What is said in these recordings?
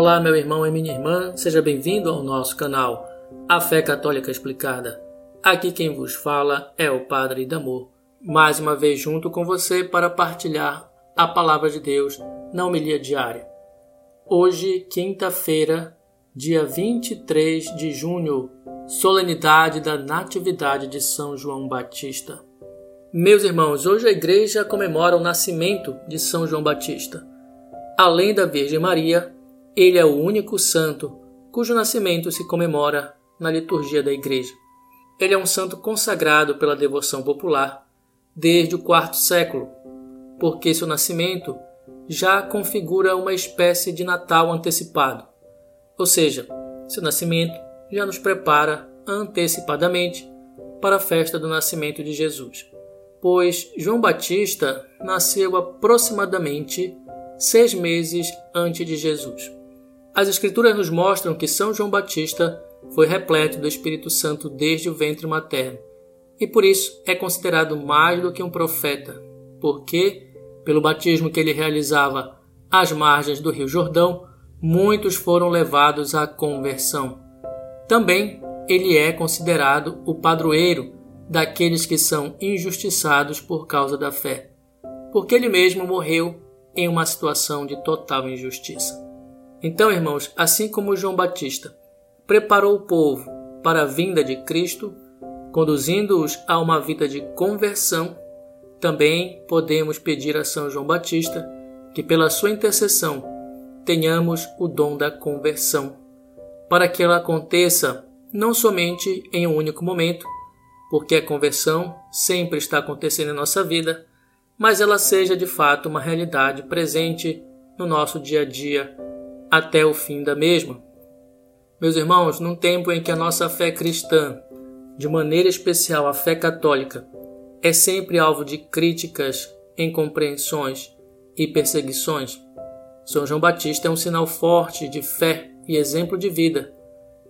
Olá, meu irmão e minha irmã, seja bem-vindo ao nosso canal A Fé Católica Explicada. Aqui quem vos fala é o Padre Damor, mais uma vez junto com você para partilhar a palavra de Deus na homilia diária. Hoje, quinta-feira, dia 23 de junho, solenidade da Natividade de São João Batista. Meus irmãos, hoje a igreja comemora o nascimento de São João Batista. Além da Virgem Maria, ele é o único santo cujo nascimento se comemora na liturgia da igreja. Ele é um santo consagrado pela devoção popular desde o quarto século, porque seu nascimento já configura uma espécie de Natal antecipado. Ou seja, seu nascimento já nos prepara antecipadamente para a festa do nascimento de Jesus pois João Batista nasceu aproximadamente seis meses antes de Jesus. As Escrituras nos mostram que São João Batista foi repleto do Espírito Santo desde o ventre materno e por isso é considerado mais do que um profeta, porque, pelo batismo que ele realizava às margens do Rio Jordão, muitos foram levados à conversão. Também ele é considerado o padroeiro daqueles que são injustiçados por causa da fé, porque ele mesmo morreu em uma situação de total injustiça. Então, irmãos, assim como João Batista preparou o povo para a vinda de Cristo, conduzindo-os a uma vida de conversão, também podemos pedir a São João Batista que, pela sua intercessão, tenhamos o dom da conversão, para que ela aconteça não somente em um único momento, porque a conversão sempre está acontecendo em nossa vida, mas ela seja de fato uma realidade presente no nosso dia a dia até o fim da mesma. Meus irmãos, num tempo em que a nossa fé cristã, de maneira especial a fé católica, é sempre alvo de críticas, incompreensões e perseguições, São João Batista é um sinal forte de fé e exemplo de vida,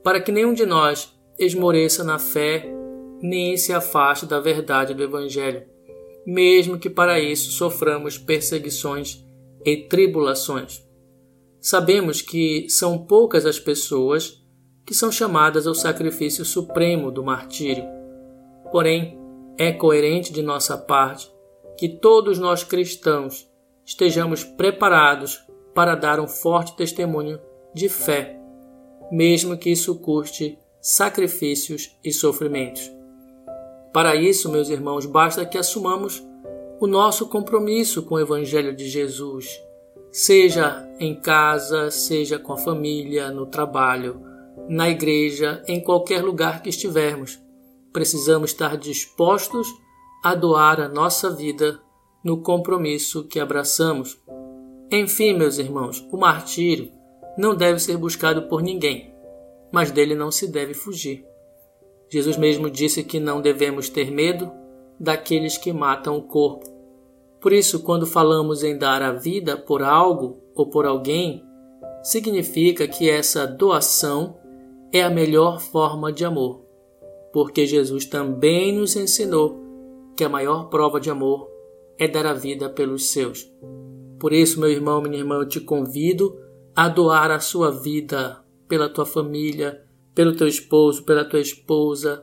para que nenhum de nós esmoreça na fé nem se afaste da verdade do Evangelho, mesmo que para isso soframos perseguições e tribulações. Sabemos que são poucas as pessoas que são chamadas ao sacrifício supremo do martírio. Porém, é coerente de nossa parte que todos nós cristãos estejamos preparados para dar um forte testemunho de fé, mesmo que isso custe sacrifícios e sofrimentos. Para isso, meus irmãos, basta que assumamos o nosso compromisso com o Evangelho de Jesus, seja em casa, seja com a família, no trabalho, na igreja, em qualquer lugar que estivermos. Precisamos estar dispostos a doar a nossa vida no compromisso que abraçamos. Enfim, meus irmãos, o martírio não deve ser buscado por ninguém, mas dele não se deve fugir. Jesus mesmo disse que não devemos ter medo daqueles que matam o corpo. Por isso, quando falamos em dar a vida por algo ou por alguém, significa que essa doação é a melhor forma de amor, porque Jesus também nos ensinou que a maior prova de amor é dar a vida pelos seus. Por isso, meu irmão, minha irmã, eu te convido a doar a sua vida pela tua família, pelo teu esposo, pela tua esposa,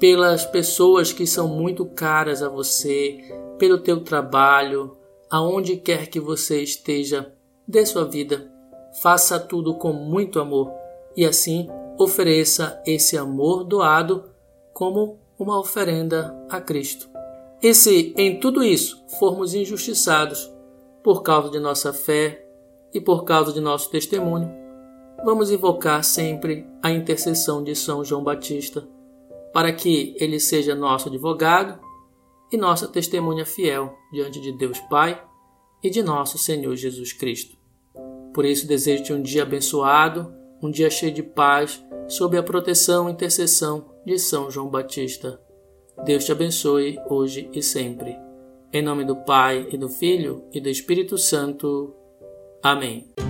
pelas pessoas que são muito caras a você, pelo teu trabalho, aonde quer que você esteja, dê sua vida. Faça tudo com muito amor e assim ofereça esse amor doado como uma oferenda a Cristo. E se em tudo isso formos injustiçados por causa de nossa fé e por causa de nosso testemunho, vamos invocar sempre a intercessão de São João Batista, para que ele seja nosso advogado e nossa testemunha fiel diante de Deus Pai e de nosso Senhor Jesus Cristo. Por isso, desejo-te um dia abençoado, um dia cheio de paz, sob a proteção e intercessão de São João Batista. Deus te abençoe hoje e sempre. Em nome do Pai, e do Filho, e do Espírito Santo. Amém.